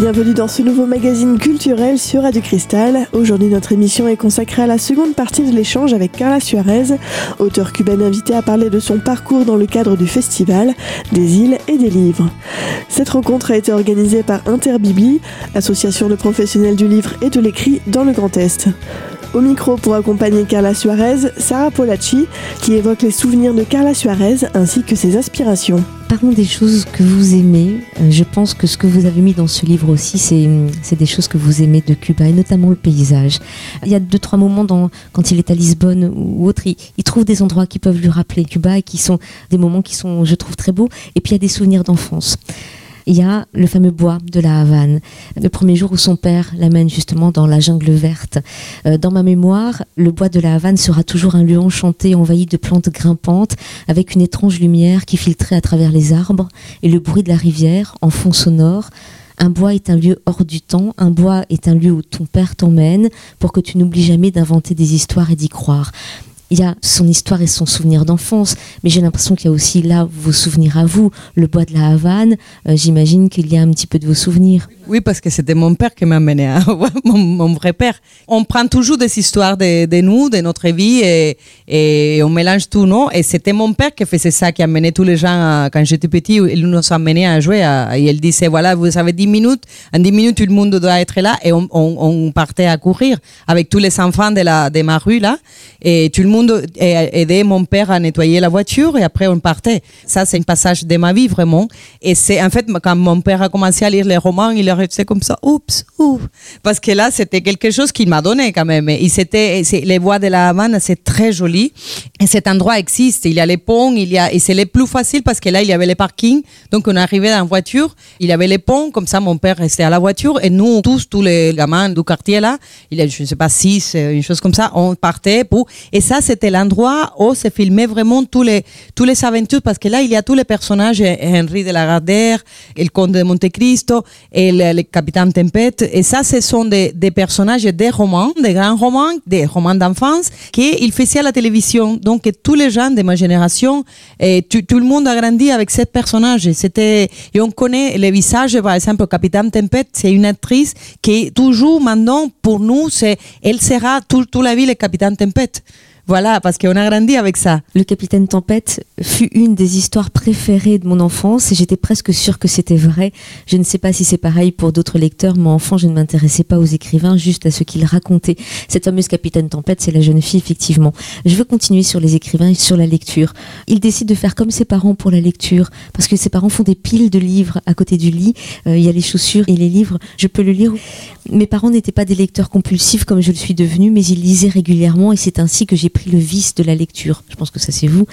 Bienvenue dans ce nouveau magazine culturel sur Radio Cristal. Aujourd'hui, notre émission est consacrée à la seconde partie de l'échange avec Carla Suarez, auteur cubaine invitée à parler de son parcours dans le cadre du festival, des îles et des livres. Cette rencontre a été organisée par Interbibli, association de professionnels du livre et de l'écrit dans le Grand Est. Au micro pour accompagner Carla Suarez, Sarah Polacci, qui évoque les souvenirs de Carla Suarez ainsi que ses aspirations. Parlons des choses que vous aimez. Euh, je pense que ce que vous avez mis dans ce livre aussi, c'est des choses que vous aimez de Cuba, et notamment le paysage. Il y a deux, trois moments quand il est à Lisbonne ou autre, il, il trouve des endroits qui peuvent lui rappeler Cuba et qui sont des moments qui sont, je trouve, très beaux. Et puis il y a des souvenirs d'enfance il y a le fameux bois de la Havane. Le premier jour où son père l'amène justement dans la jungle verte. Euh, dans ma mémoire, le bois de la Havane sera toujours un lieu enchanté, envahi de plantes grimpantes, avec une étrange lumière qui filtrait à travers les arbres et le bruit de la rivière en fond sonore. Un bois est un lieu hors du temps, un bois est un lieu où ton père t'emmène pour que tu n'oublies jamais d'inventer des histoires et d'y croire il y a son histoire et son souvenir d'enfance, mais j'ai l'impression qu'il y a aussi là vos souvenirs à vous, le bois de la Havane. Euh, j'imagine qu'il y a un petit peu de vos souvenirs. Oui, parce que c'était mon père qui m'a amené à mon, mon, vrai père. On prend toujours des histoires de, nous, de notre vie, et, on mélange tout, non? Et c'était mon père qui faisait ça, qui amenait tous les gens, quand j'étais petit, il nous a amenés à jouer. Et il disait, voilà, vous avez 10 minutes, en 10 minutes, tout le monde doit être là, et on, partait à courir avec tous les enfants de, la, de ma rue, là, et tout le monde aidait mon père à nettoyer la voiture et après on partait. Ça, c'est un passage de ma vie vraiment. Et c'est en fait quand mon père a commencé à lire les romans, il est comme ça, oups, oups. Parce que là, c'était quelque chose qu'il m'a donné quand même. Et c'était, les voies de la Havane, c'est très joli. Et cet endroit existe. Il y a les ponts, il y a, et c'est le plus facile parce que là, il y avait les parkings. Donc on arrivait en voiture, il y avait les ponts, comme ça mon père restait à la voiture et nous, tous, tous les gamins du quartier là, il y a, je ne sais pas, six, une chose comme ça, on partait pour, et ça, c'était l'endroit où se filmait vraiment tous les, tous les aventures, parce que là, il y a tous les personnages, Henri de la Gardère, le comte de Monte Cristo, le, capitaine Tempête. Et ça, ce sont des, personnages des romans, des grands romans, des romans d'enfance, qu'il faisait à la télévision. Donc, tous les gens de ma génération, et tout, le monde a grandi avec ces personnages. C'était, et on connaît les visages, par exemple, capitaine Tempête, c'est une actrice qui, toujours maintenant, pour nous, c'est, elle sera toute tout la vie le capitaine Tempête. Voilà, parce qu'on a grandi avec ça. Le Capitaine Tempête fut une des histoires préférées de mon enfance et j'étais presque sûre que c'était vrai. Je ne sais pas si c'est pareil pour d'autres lecteurs, mais enfant, je ne m'intéressais pas aux écrivains, juste à ce qu'ils racontaient. Cette fameuse Capitaine Tempête, c'est la jeune fille, effectivement. Je veux continuer sur les écrivains et sur la lecture. Il décide de faire comme ses parents pour la lecture, parce que ses parents font des piles de livres à côté du lit. Euh, il y a les chaussures et les livres. Je peux le lire. Mes parents n'étaient pas des lecteurs compulsifs comme je le suis devenue, mais ils lisaient régulièrement et c'est ainsi que j'ai le vice de la lecture. Je pense que ça c'est vous.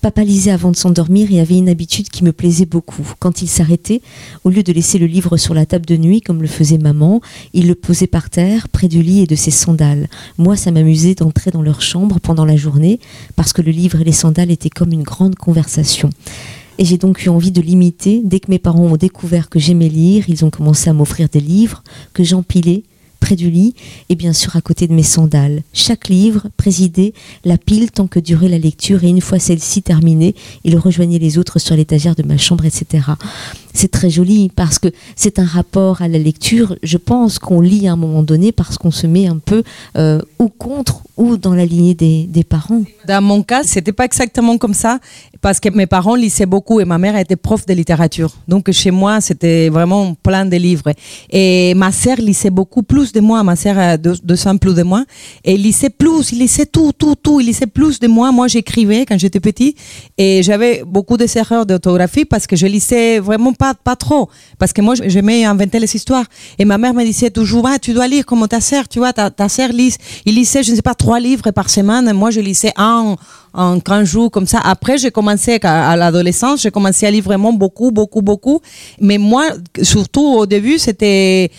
Papa lisait avant de s'endormir et avait une habitude qui me plaisait beaucoup. Quand il s'arrêtait, au lieu de laisser le livre sur la table de nuit comme le faisait maman, il le posait par terre, près du lit et de ses sandales. Moi, ça m'amusait d'entrer dans leur chambre pendant la journée parce que le livre et les sandales étaient comme une grande conversation. Et j'ai donc eu envie de l'imiter. Dès que mes parents ont découvert que j'aimais lire, ils ont commencé à m'offrir des livres que j'empilais du lit et bien sûr à côté de mes sandales. Chaque livre présidait la pile tant que durait la lecture et une fois celle-ci terminée, il rejoignait les autres sur l'étagère de ma chambre, etc. C'est très joli parce que c'est un rapport à la lecture. Je pense qu'on lit à un moment donné parce qu'on se met un peu euh, ou contre ou dans la lignée des, des parents. Dans mon cas, c'était pas exactement comme ça parce que mes parents lisaient beaucoup et ma mère était prof de littérature. Donc chez moi, c'était vraiment plein de livres. Et ma sœur lisait beaucoup plus de moi. Ma sœur a deux, deux ans plus de moi. Et il lisait plus, il lisait tout, tout, tout. Il lisait plus de moi. Moi, j'écrivais quand j'étais petit et j'avais beaucoup de erreurs d'orthographie parce que je lisais vraiment pas, pas trop. Parce que moi, j'aimais inventer les histoires. Et ma mère me disait toujours, ah, tu dois lire comme ta sœur, tu vois, ta, ta sœur lise. Il lisait, je ne sais pas, trois livres par semaine. Moi, je lisais un en 15 jours comme ça. Après, j'ai commencé à, l'adolescence, j'ai commencé à lire vraiment beaucoup, beaucoup, beaucoup. Mais moi, surtout au début, c'était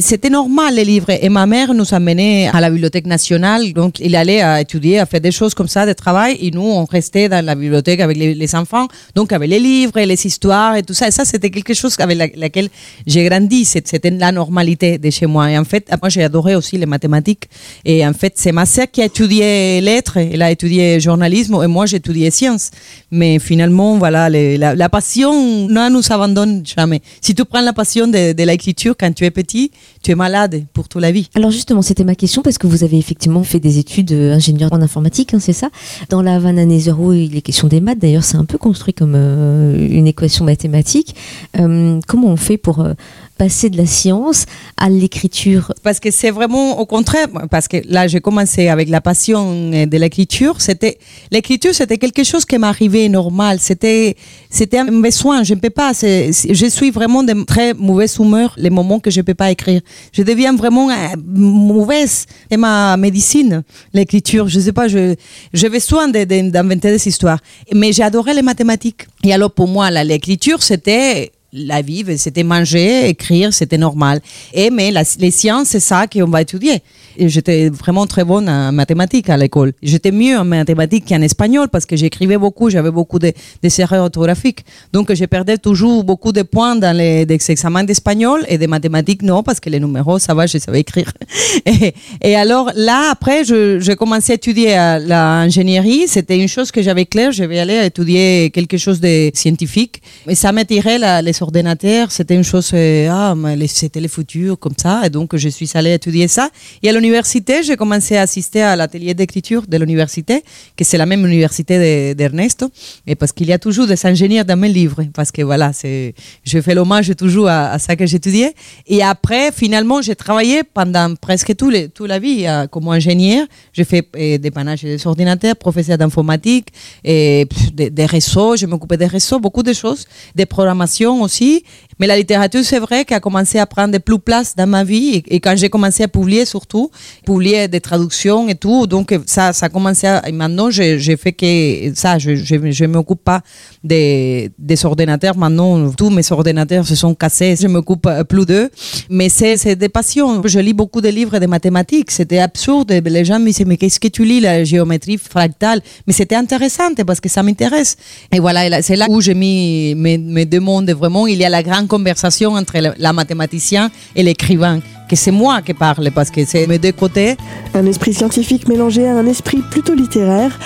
c'était normal les livres. Et ma mère nous amenait à la bibliothèque nationale, donc il allait à étudier, à faire des choses comme ça, de travail. Et nous, on restait dans la bibliothèque avec les, enfants, donc avec les livres les histoires et tout ça. Et ça, c'était quelque chose avec laquelle j'ai grandi. C'était la normalité de chez moi. Et en fait, moi, j'ai adoré aussi les mathématiques. Et en fait, c'est ma sœur qui a étudié lettres, elle a étudié journalisme et moi j'étudiais sciences. Mais finalement, voilà, la, passion ne nous abandonne jamais. Si tu prends la passion de, de l'écriture quand tu es petit, tu es malade pour toute la vie. Alors justement, c'était ma question parce que vous avez effectivement fait des études d'ingénieur en informatique, hein, c'est ça? Dans la Vanane Zero, il est question des maths. D'ailleurs, c'est un peu construit comme euh, une équation mathématique. Euh, comment on fait pour euh, passer de la science à l'écriture Parce que c'est vraiment au contraire, parce que là j'ai commencé avec la passion de l'écriture. C'était l'écriture, c'était quelque chose qui m'arrivait normal. C'était c'était un besoin. Je ne peux pas. je suis vraiment de très mauvaise humeur les moments que je ne peux pas écrire. Je deviens vraiment euh, mauvaise. C'est ma médecine, l'écriture. Je sais pas. Je j'ai besoin d'inventer des histoires. Mais j'adorais les mathématiques. Et alors pour moi, l'écriture c'était la vie, c'était manger, écrire, c'était normal. Et mais les sciences, c'est ça qu'on va étudier. J'étais vraiment très bonne en mathématiques à l'école. J'étais mieux en mathématiques qu'en espagnol parce que j'écrivais beaucoup, j'avais beaucoup de, de erreurs orthographiques. Donc je perdais toujours beaucoup de points dans les, examens d'espagnol et de mathématiques non parce que les numéros, ça va, je savais écrire. Et, et alors là, après, je, je commençais à étudier l'ingénierie. C'était une chose que j'avais claire, je vais aller étudier quelque chose de scientifique. Et ça m'attirait les ordinateurs, c'était une chose, euh, ah, c'était le futur, comme ça. Et donc, je suis allée étudier ça. Et à l'université, j'ai commencé à assister à l'atelier d'écriture de l'université, que c'est la même université d'Ernesto. Et parce qu'il y a toujours des ingénieurs dans mes livres. Parce que voilà, c'est, je fais l'hommage toujours à, ça que j'étudiais. Et après, finalement, j'ai travaillé pendant presque tout toute la vie euh, comme ingénieur. J'ai fait euh, des panaches des ordinateurs, professeur d'informatique, et des, des réseaux, je m'occupais des réseaux, beaucoup de choses, des programmations aussi aussi. Mais la littérature, c'est vrai qu'elle a commencé à prendre plus place dans ma vie. Et, quand j'ai commencé à publier, surtout, publier des traductions et tout, donc ça, ça a commencé à. Et maintenant, j'ai fait que ça, je ne m'occupe pas des, ordinateurs. Maintenant, tous mes ordinateurs se sont cassés. Je m'occupe plus d'eux. Mais c'est des passions. Je lis beaucoup de livres de mathématiques. C'était absurde. Les gens me disaient, mais qu'est-ce que tu lis, la géométrie fractale? Mais c'était intéressant parce que ça m'intéresse. Et voilà, c'est là où j'ai mis mes, mes deux mondes vraiment il y a la grande conversation entre la mathématicien et l'écrivain, que c'est moi qui parle parce que c'est mes deux côtés. Un esprit scientifique mélangé à un esprit plutôt littéraire.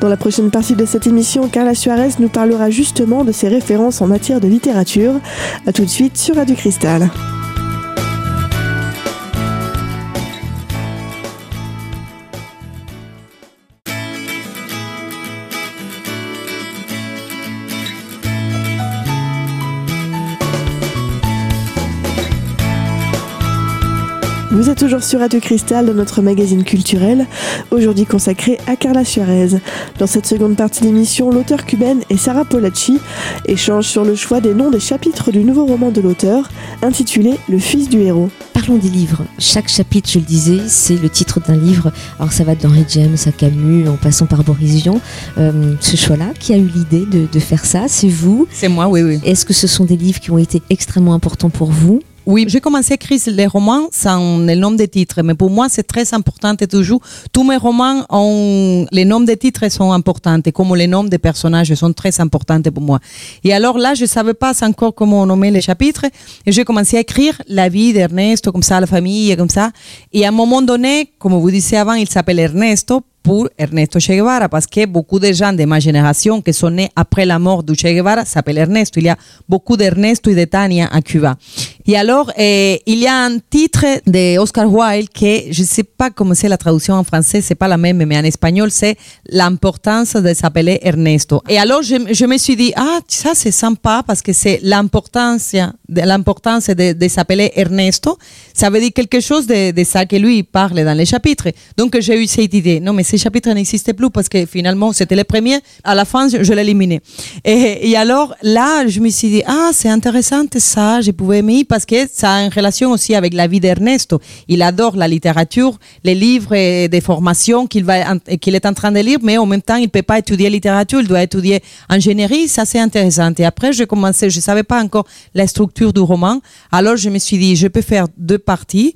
Dans la prochaine partie de cette émission, Carla Suarez nous parlera justement de ses références en matière de littérature. A tout de suite sur Radio Cristal. Vous êtes toujours sur Radio Cristal dans notre magazine culturel, aujourd'hui consacré à Carla Suarez. Dans cette seconde partie d'émission, l'auteur cubaine et Sarah Polacci échangent sur le choix des noms des chapitres du nouveau roman de l'auteur, intitulé Le fils du héros. Parlons des livres. Chaque chapitre, je le disais, c'est le titre d'un livre. Alors ça va d'Henri James à Camus, en passant par Boris Vian. Euh, ce choix-là, qui a eu l'idée de, de faire ça C'est vous C'est moi, oui, oui. Est-ce que ce sont des livres qui ont été extrêmement importants pour vous? Oui, j'ai commencé à écrire les romans sans le nom des titres, mais pour moi c'est très important et toujours. Tous mes romans ont les noms des titres sont importants, comme les noms des personnages sont très importants pour moi. Et alors là, je savais pas encore comment nommer les chapitres, et j'ai commencé à écrire la vie d'Ernesto, comme ça, la famille, comme ça. Et à un moment donné, comme vous disiez avant, il s'appelle Ernesto pour Ernesto Che Guevara, parce que beaucoup de gens de ma génération qui sont nés après la mort de Che Guevara s'appellent Ernesto. Il y a beaucoup d'Ernesto et de Tania à Cuba. Et alors, eh, il y a un titre de Oscar Wilde que je ne sais pas comment c'est la traduction en français, c'est pas la même, mais en espagnol c'est l'importance de s'appeler Ernesto. Et alors, je, me suis dit, ah, ça c'est sympa parce que c'est l'importance de, l'importance de, de s'appeler Ernesto. Ça veut dire quelque chose de, de ça que lui parle dans les chapitres. Donc, j'ai eu cette idée. Non, mais ces chapitres n'existaient plus parce que finalement, c'était les premiers. À la fin, je, je. Et, et alors, là, je me suis dit, ah, c'est intéressant ça, je pouvais aimer parce que ça a une relation aussi avec la vie d'Ernesto. Il adore la littérature, les livres et des formations qu'il va, qu'il est en train de lire, mais en même temps, il peut pas étudier littérature, il doit étudier ingénierie. Ça, c'est intéressant. Et après, j'ai commencé, je savais pas encore la structure du roman. Alors, je me suis dit, je peux faire deux parties.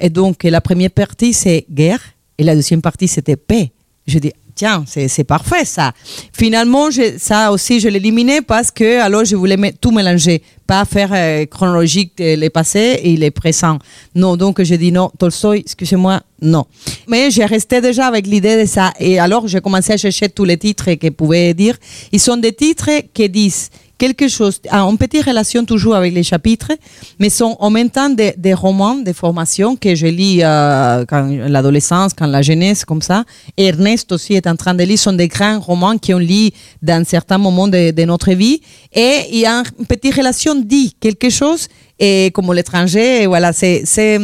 Et donc, la première partie, c'est guerre. Et la deuxième partie, c'était paix. Je dis, tiens, c'est parfait ça. Finalement, ça aussi, je l'éliminais parce que alors je voulais tout mélanger, pas faire euh, chronologique les passés et les présents. Non, donc j'ai dit non, Tolstoy, excusez-moi, non. Mais j'ai resté déjà avec l'idée de ça. Et alors, j'ai commencé à chercher tous les titres que pouvaient dire. Ils sont des titres qui disent quelque chose, en petite relation toujours avec les chapitres, mais sont en même temps des, des romans de formation que je lis euh, quand l'adolescence, quand la jeunesse, comme ça. Ernest aussi est en train de lire, sont des grands romans qu'on lit dans certains moments de, de notre vie. Et il y a une petite relation dit quelque chose et comme l'étranger, voilà, c'est, c'est,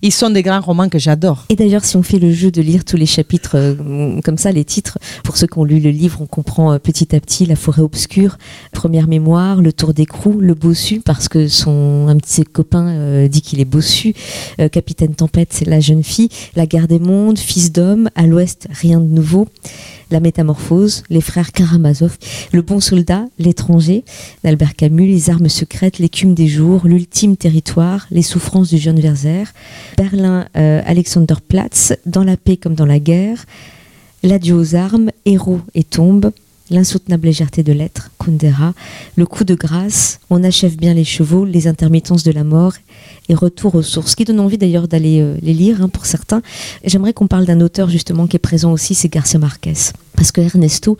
ils sont des grands romans que j'adore. Et d'ailleurs, si on fait le jeu de lire tous les chapitres euh, comme ça, les titres, pour ceux qui ont lu le livre, on comprend euh, petit à petit La forêt obscure, Première mémoire, Le tour d'écrou, Le bossu, parce que son un petit copain euh, dit qu'il est bossu, Capitaine Tempête, c'est la jeune fille, La guerre des mondes, Fils d'homme, À l'ouest, rien de nouveau. La Métamorphose, Les Frères Karamazov, Le Bon Soldat, L'étranger, d'Albert Camus, Les Armes secrètes, L'écume des jours, L'ultime territoire, Les souffrances du jeune Werther, Berlin, euh, Alexanderplatz, Dans la paix comme dans la guerre, L'adieu aux armes, Héros et tombe, L'insoutenable légèreté de l'être, Kundera, Le coup de grâce, On achève bien les chevaux, Les intermittences de la mort et Retour aux sources, qui donne envie d'ailleurs d'aller euh, les lire hein, pour certains. J'aimerais qu'on parle d'un auteur justement qui est présent aussi, c'est Garcia Marquez. Parce que Ernesto,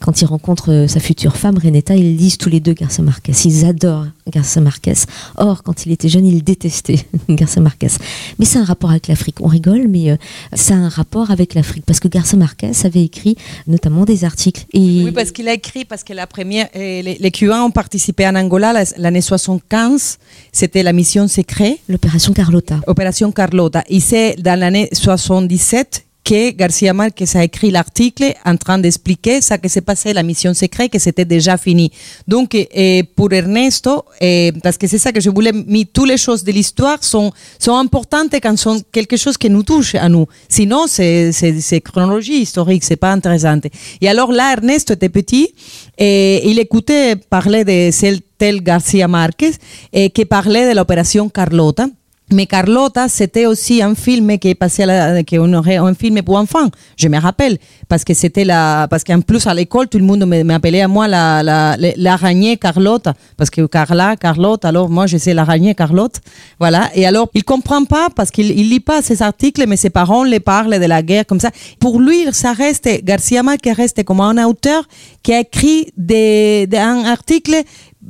quand il rencontre euh, sa future femme, Renetta, ils lisent tous les deux Garcia Marquez. Ils adorent Garcia Marquez. Or, quand il était jeune, il détestait Garcia Marquez. Mais c'est un rapport avec l'Afrique. On rigole, mais euh, c'est un rapport avec l'Afrique. Parce que Garcia Marquez avait écrit notamment des articles. Oui, parce qu'il a écrit, parce que la première, les, les Cubains ont participé en Angola l'année 75. C'était la mission secrète. L'opération Carlota. Opération Carlota. Et c'est dans l'année 77 que Garcia Marquez a écrit l'article en train d'expliquer ça que s'est passé, la mission secrète, que c'était déjà fini. Donc, et pour Ernesto, et parce que c'est ça que je voulais, mais toutes les choses de l'histoire sont, importantes quand sont quelque chose qui nous touche à nous. Sinon, c'est, c'est, chronologie historique, c'est pas intéressant. Et alors là, Ernesto était petit et il écoutait parler de celle tel Garcia Marquez et qui parlait de l'opération Carlota. Mais Carlota, c'était aussi un film qui à la, qui aurait un film pour enfants. Je me rappelle parce que c'était la, parce qu'en plus à l'école tout le monde m'appelait à moi la la l'araignée Carlotta parce que Carla, Carlotte. Alors moi je sais l'araignée Carlotte. Voilà. Et alors il comprend pas parce qu'il il lit pas ces articles, mais ses parents les parlent de la guerre comme ça. Pour lui, ça reste Garcia Marquez reste comme un auteur qui a écrit des, des un article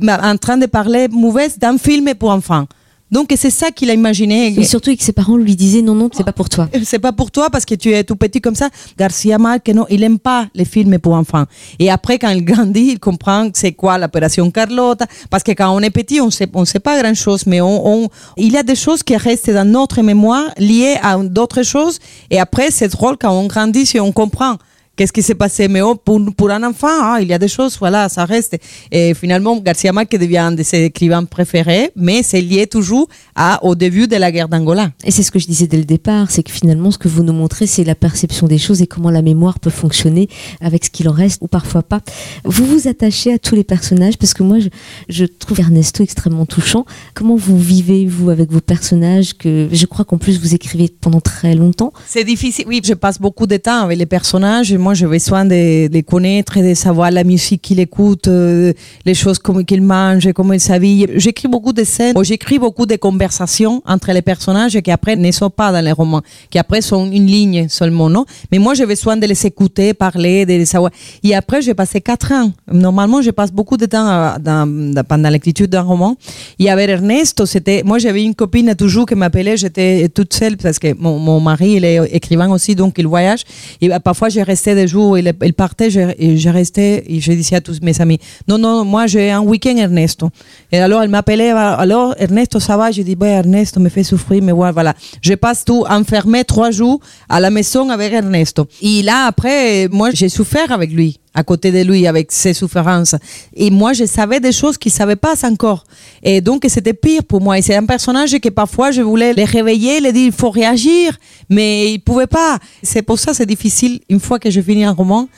en train de parler mauvaise d'un film pour enfants. Donc c'est ça qu'il a imaginé. Et surtout que ses parents lui disaient non non c'est pas pour toi. C'est pas pour toi parce que tu es tout petit comme ça. Garcia Marquez non il aime pas les films pour enfants. Et après quand il grandit il comprend c'est quoi l'opération Carlotta parce que quand on est petit on sait on sait pas grand chose mais on, on il y a des choses qui restent dans notre mémoire liées à d'autres choses et après c'est drôle quand on grandit et on comprend qu'est-ce qui s'est passé? Mais oh, pour, pour, un enfant, hein, il y a des choses, voilà, ça reste. Et finalement, Garcia Marquez devient un de ses écrivains préférés, mais c'est lié toujours à, au début de la guerre d'Angola. Et c'est ce que je disais dès le départ, c'est que finalement, ce que vous nous montrez, c'est la perception des choses et comment la mémoire peut fonctionner avec ce qu'il en reste ou parfois pas. Vous vous attachez à tous les personnages parce que moi, je, je trouve Ernesto extrêmement touchant. Comment vous vivez, vous, avec vos personnages que je crois qu'en plus vous écrivez pendant très longtemps? C'est difficile, oui, je passe beaucoup de temps avec les personnages. Moi, moi, j'ai besoin de les connaître de savoir la musique qu'il écoute, euh, les choses qu'il mange, comment il s'habille. J'écris beaucoup de scènes, j'écris beaucoup de conversations entre les personnages qui après ne sont pas dans les romans, qui après sont une ligne seulement, non? Mais moi, j'ai besoin de les écouter, parler, de les savoir. Et après, j'ai passé quatre ans. Normalement, je passe beaucoup de temps euh, pendant l'écriture d'un roman. Et avec Ernesto, c'était, moi, j'avais une copine toujours qui m'appelait, j'étais toute seule parce que mon, mon mari, il est écrivain aussi, donc il voyage. Et parfois, j'ai resté jours, il, il partait, je, je restais, et je disais à tous mes amis, non, non, moi j'ai un week-end Ernesto. Et alors elle m'appelait, alors Ernesto, ça va? Je dis, ouais, Ernesto me fait souffrir, mais voilà. Je passe tout enfermé trois jours à la maison avec Ernesto. Et là, après, moi j'ai souffert avec lui à côté de lui avec ses souffrances. Et moi, je savais des choses qu'il ne savait pas encore. Et donc, c'était pire pour moi. Et c'est un personnage que parfois, je voulais les réveiller, les dire, il faut réagir, mais il ne pouvait pas. C'est pour ça c'est difficile, une fois que je finis un roman,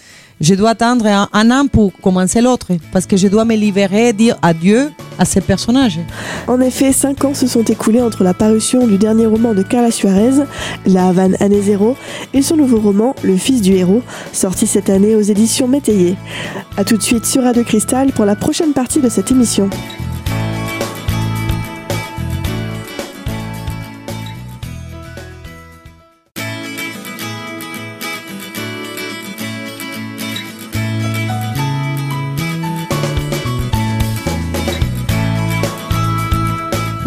je dois attendre un, an pour commencer l'autre, parce que je dois me libérer, dire adieu à ces personnages. En effet, cinq ans se sont écoulés entre la parution du dernier roman de Carla Suarez, La Havane année zéro, et son nouveau roman, Le fils du héros, sorti cette année aux éditions Métayer. A tout de suite sur Radio Cristal pour la prochaine partie de cette émission.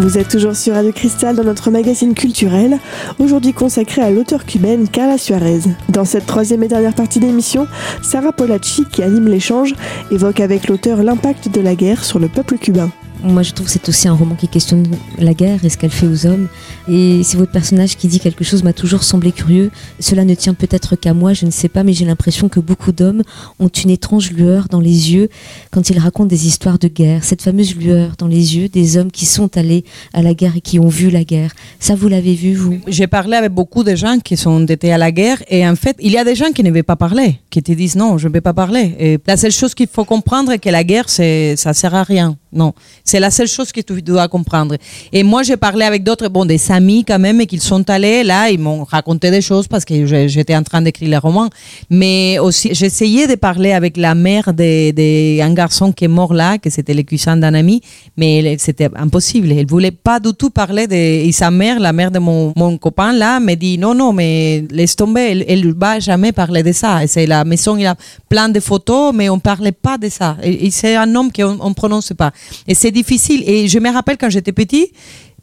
Vous êtes toujours sur Radio Cristal dans notre magazine culturel, aujourd'hui consacré à l'auteur cubaine Carla Suarez. Dans cette troisième et dernière partie d'émission, Sarah Polacci, qui anime l'échange, évoque avec l'auteur l'impact de la guerre sur le peuple cubain. Moi, je trouve que c'est aussi un roman qui questionne la guerre et ce qu'elle fait aux hommes. Et c'est votre personnage qui dit quelque chose m'a toujours semblé curieux. Cela ne tient peut-être qu'à moi, je ne sais pas, mais j'ai l'impression que beaucoup d'hommes ont une étrange lueur dans les yeux quand ils racontent des histoires de guerre. Cette fameuse lueur dans les yeux des hommes qui sont allés à la guerre et qui ont vu la guerre. Ça, vous l'avez vu, vous? J'ai parlé avec beaucoup de gens qui sont été à la guerre et en fait, il y a des gens qui ne veulent pas parler, qui te disent non, je ne vais pas parler. Et la seule chose qu'il faut comprendre, c'est que la guerre, c'est, ça sert à rien. Non, c'est la seule chose que tu dois comprendre. Et moi, j'ai parlé avec d'autres, bon, des amis quand même, et qu'ils sont allés là, ils m'ont raconté des choses parce que j'étais en train d'écrire le roman. Mais aussi, j'essayais de parler avec la mère d'un garçon qui est mort là, que c'était le cousin d'un ami, mais c'était impossible. Elle voulait pas du tout parler de et sa mère, la mère de mon, mon copain là, me dit non, non, mais laisse tomber, elle, ne va jamais parler de ça. C'est la maison, il y a plein de photos, mais on parlait pas de ça. Et, c'est un nom qu'on on prononce pas. Et c'est difficile. Et je me rappelle quand j'étais petit,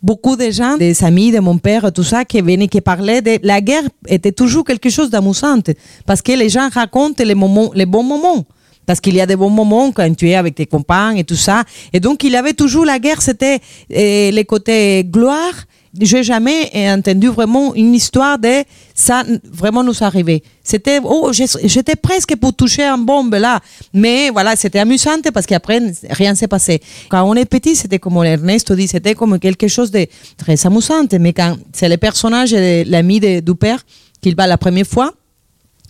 beaucoup de gens, des amis de mon père, tout ça, qui venaient, qui parlaient de la guerre, était toujours quelque chose d'amusant. Parce que les gens racontent les, moments, les bons moments. Parce qu'il y a des bons moments quand tu es avec tes compagnes et tout ça. Et donc, il avait toujours la guerre, c'était euh, les côtés gloire j'ai jamais entendu vraiment une histoire de ça vraiment nous arrivait. C'était, oh, j'étais presque pour toucher un bombe là. Mais voilà, c'était amusant parce qu'après, rien s'est passé. Quand on est petit, c'était comme Ernesto dit, c'était comme quelque chose de très amusant. Mais quand c'est le personnage, l'ami du père, qu'il va la première fois,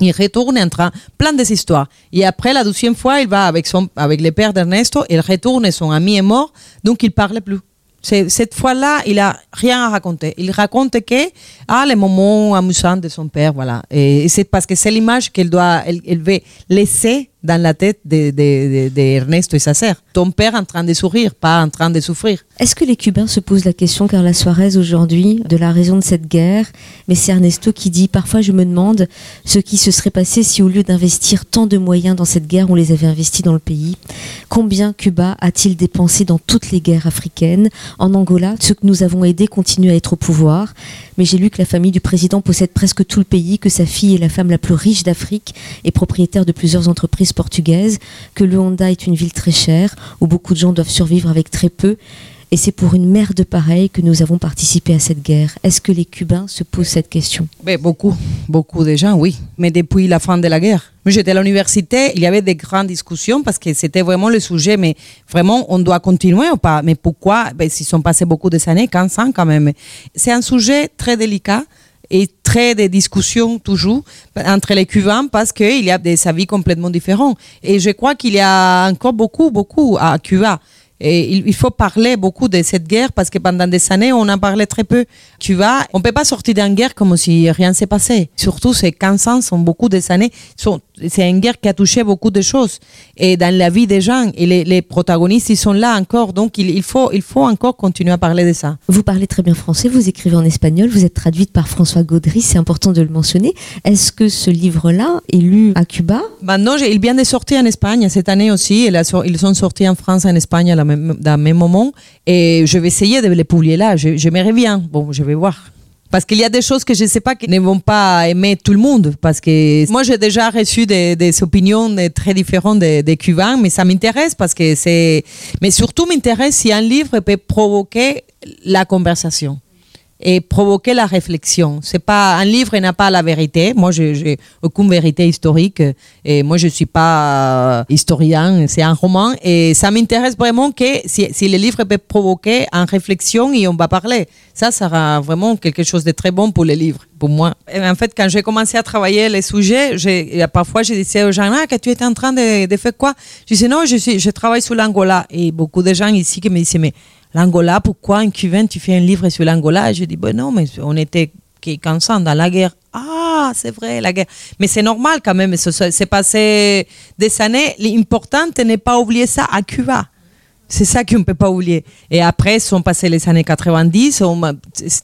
il retourne et entra plein des histoires. Et après, la deuxième fois, il va avec, son, avec le père d'Ernesto, il retourne et son ami est mort, donc il parle plus cette fois-là, il a rien à raconter. Il raconte que ah les moments amusants de son père, voilà. Et, c'est parce que c'est l'image qu'elle doit, elle, elle veut laisser dans la tête de, de, et sa sœur. Ton père en train de sourire, pas en train de souffrir. Est-ce que les Cubains se posent la question, Carla Suarez, aujourd'hui, de la raison de cette guerre? Mais c'est Ernesto qui dit Parfois, je me demande ce qui se serait passé si, au lieu d'investir tant de moyens dans cette guerre, on les avait investis dans le pays. Combien Cuba a-t-il dépensé dans toutes les guerres africaines? En Angola, ceux que nous avons aidés continuent à être au pouvoir. Mais j'ai lu que la famille du président possède presque tout le pays, que sa fille est la femme la plus riche d'Afrique et propriétaire de plusieurs entreprises portugaise, que Luanda est une ville très chère, où beaucoup de gens doivent survivre avec très peu. Et c'est pour une mère de pareil que nous avons participé à cette guerre. Est-ce que les Cubains se posent cette question? Mais Beaucoup, beaucoup de gens, oui. Mais depuis la fin de la guerre. J'étais à l'université, il y avait des grandes discussions parce que c'était vraiment le sujet, mais vraiment, on doit continuer ou pas? Mais pourquoi? Ben, S'ils sont passés beaucoup de années, 15 ans quand même. C'est un sujet très délicat et très des discussions toujours entre les Cubains parce qu'il y a des avis complètement différents. Et je crois qu'il y a encore beaucoup, beaucoup à Cuba. Et il, faut parler beaucoup de cette guerre parce que pendant des années, on en parlait très peu. Cuba, on peut pas sortir d'une guerre comme si rien s'est passé. Surtout, ces 15 ans sont beaucoup des années. C'est une guerre qui a touché beaucoup de choses. Et dans la vie des gens, et les, protagonistes, ils sont là encore. Donc, il, il, faut, il faut encore continuer à parler de ça. Vous parlez très bien français, vous écrivez en espagnol, vous êtes traduite par François Gaudry, c'est important de le mentionner. Est-ce que ce livre-là est lu à Cuba? Maintenant, il vient de sortir en Espagne cette année aussi. Ils sont sortis en France et en Espagne à la dans mes moments. Et je vais essayer de les publier là. Je, je me reviens. Bon, je vais voir. Parce qu'il y a des choses que je ne sais pas qui ne vont pas aimer tout le monde. Parce que moi, j'ai déjà reçu des, des, opinions très différentes des, des Cubains, mais ça m'intéresse parce que c'est. Mais surtout, m'intéresse si un livre peut provoquer la conversation. Et provoquer la réflexion. C'est pas un livre n'a pas la vérité. Moi, j'ai aucune vérité historique et moi je suis pas euh, historien. C'est un roman et ça m'intéresse vraiment que si, si le livre peut provoquer une réflexion et on va parler. Ça sera vraiment quelque chose de très bon pour les livres, pour moi. Et en fait, quand j'ai commencé à travailler les sujets, parfois je disais aux gens ah, que tu étais en train de, de faire quoi? Je disais non, je suis, je travaille sur l'Angola et beaucoup de gens ici qui me disaient mais l'Angola, pourquoi un Cubain, tu fais un livre sur l'Angola? Je dis, ben non, mais on était qu'ensemble dans la guerre. Ah, c'est vrai, la guerre. Mais c'est normal quand même, c'est passé des années. L'important n'est pas oublier ça à Cuba. C'est ça qu'on ne peut pas oublier. Et après, sont passées les années 90, on a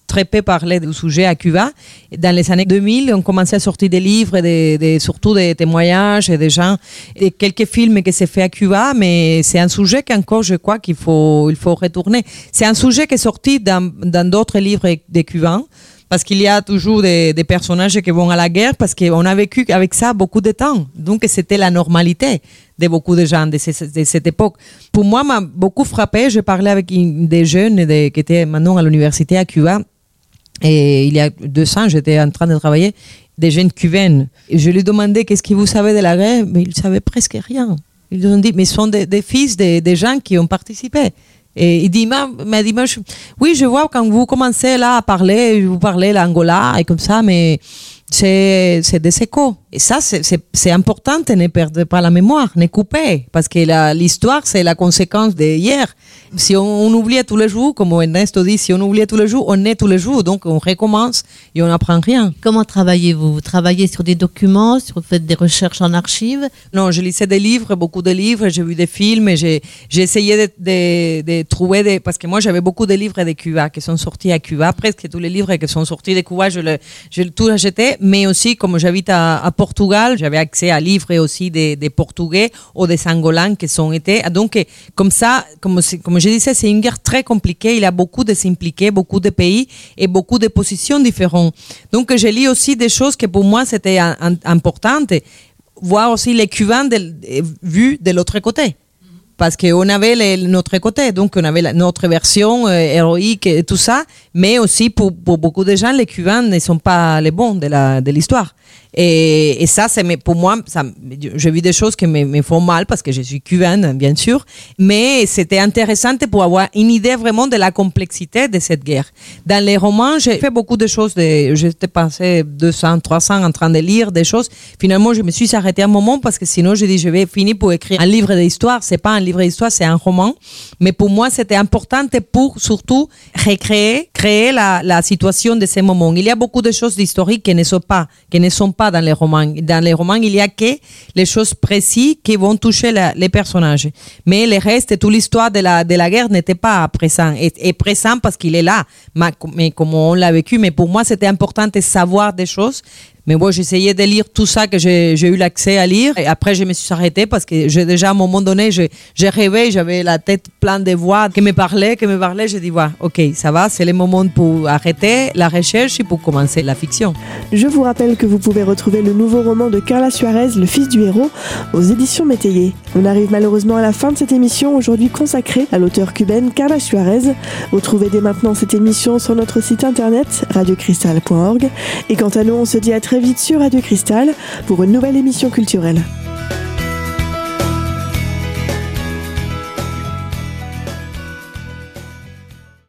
très peu parlé du sujet à Cuba. Dans les années 2000, on commençait à sortir des livres, des, surtout des témoignages et des gens, et quelques films qui s'est fait à Cuba, mais c'est un sujet qu'encore, je crois qu'il faut, il faut retourner. C'est un sujet qui est sorti dans d'autres livres des Cubains parce qu'il y a toujours des, personnages qui vont à la guerre parce qu'on a vécu avec ça beaucoup de temps. Donc c'était la normalité de beaucoup de gens de, cette époque. Pour moi, m'a beaucoup frappé. Je parlais avec des jeunes qui étaient maintenant à l'université à Cuba. Et il y a deux ans, j'étais en train de travailler, des jeunes cubaines. Et je lui demandais qu'est-ce que vous savez de la guerre, mais ils ne savaient presque rien. Ils ont dit, mais ce sont des, fils des gens qui ont participé. Et il dit, m'a dit, oui, je vois quand vous commencez là à parler, vous parlez l'Angola et comme ça, mais c'est des échos. Et ça, c'est important de ne perdre pas la mémoire, ne couper, parce que l'histoire, c'est la conséquence d'hier. Si on, oublie tous les jours, comme Ernesto dit, si on oublie tous les jours, on est tous les jours, donc on recommence et on n'apprend rien. Comment travaillez-vous? Vous travaillez sur des documents, vous faites des recherches en archives? Non, je lisais des livres, beaucoup de livres, j'ai vu des films, j'ai essayé de, de, trouver des... Parce que moi, j'avais beaucoup de livres de Cuba qui sont sortis à Cuba, presque tous les livres qui sont sortis de Cuba, je, le, je tout acheté, mais aussi, comme j'habite à, à Portugal, j'avais accès à livres aussi des, Portugais ou des Angolans qui sont été. Donc, comme ça, comme, je disais, c'est une guerre très compliquée. Il y a beaucoup de s'impliquer, beaucoup de pays et beaucoup de positions différentes. Donc, je lis aussi des choses que pour moi, c'était importante. Voir aussi les Cubains vus de l'autre côté parce qu'on avait notre côté, donc on avait notre version euh, héroïque et tout ça, mais aussi pour, beaucoup de gens, les Cubains ne sont pas les bons de l'histoire. Et, ça, pour moi, j'ai vu des choses qui me, me, font mal parce que je suis cubaine, bien sûr, mais c'était intéressant pour avoir une idée vraiment de la complexité de cette guerre. Dans les romans, j'ai fait beaucoup de choses, j'étais passé 200, 300 en train de lire des choses. Finalement, je me suis arrêtée un moment parce que sinon, j'ai dit, je vais finir pour écrire un livre d'histoire. C'est pas un livre d'histoire, c'est un roman. Mais pour moi, c'était important pour surtout recréer, créer la, la situation de ces moments. Il y a beaucoup de choses historiques qui ne sont pas, qui ne sont pas dans les romans. Dans les romans, il y a que les choses précises qui vont toucher les personnages. Mais le reste, toute l'histoire de la, de la guerre n'était pas présent. Et, présent parce qu'il est là, mais comme on l'a vécu. Mais pour moi, c'était important de savoir des choses mais moi, j'essayais de lire tout ça que j'ai eu l'accès à lire. Et après, je me suis arrêtée parce que j'ai déjà, à un moment donné, j'ai rêvé, j'avais la tête pleine de voix qui me parlaient, qui me parlaient. J'ai dit, voilà, ok, ça va, c'est le moment pour arrêter la recherche et pour commencer la fiction. Je vous rappelle que vous pouvez retrouver le nouveau roman de Carla Suarez, Le fils du héros, aux éditions Métayer. On arrive malheureusement à la fin de cette émission, aujourd'hui consacrée à l'auteur cubaine Carla Suarez. Retrouvez dès maintenant cette émission sur notre site internet radiocristal.org. Et quant à nous, on se dit à très vite sur Radio Cristal pour une nouvelle émission culturelle.